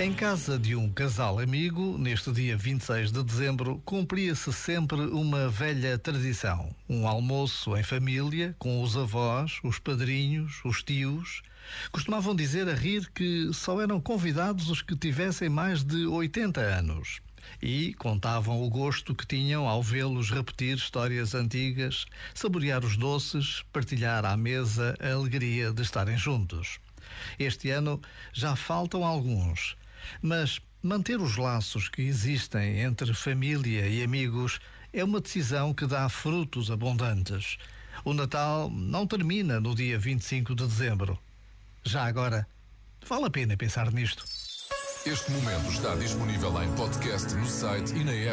Em casa de um casal amigo, neste dia 26 de dezembro, cumpria-se sempre uma velha tradição. Um almoço em família, com os avós, os padrinhos, os tios. Costumavam dizer a rir que só eram convidados os que tivessem mais de 80 anos. E contavam o gosto que tinham ao vê-los repetir histórias antigas, saborear os doces, partilhar à mesa a alegria de estarem juntos. Este ano já faltam alguns mas manter os laços que existem entre família e amigos é uma decisão que dá frutos abundantes. O Natal não termina no dia 25 de dezembro. Já agora, vale a pena pensar nisto. Este momento está disponível em podcast no site e na app.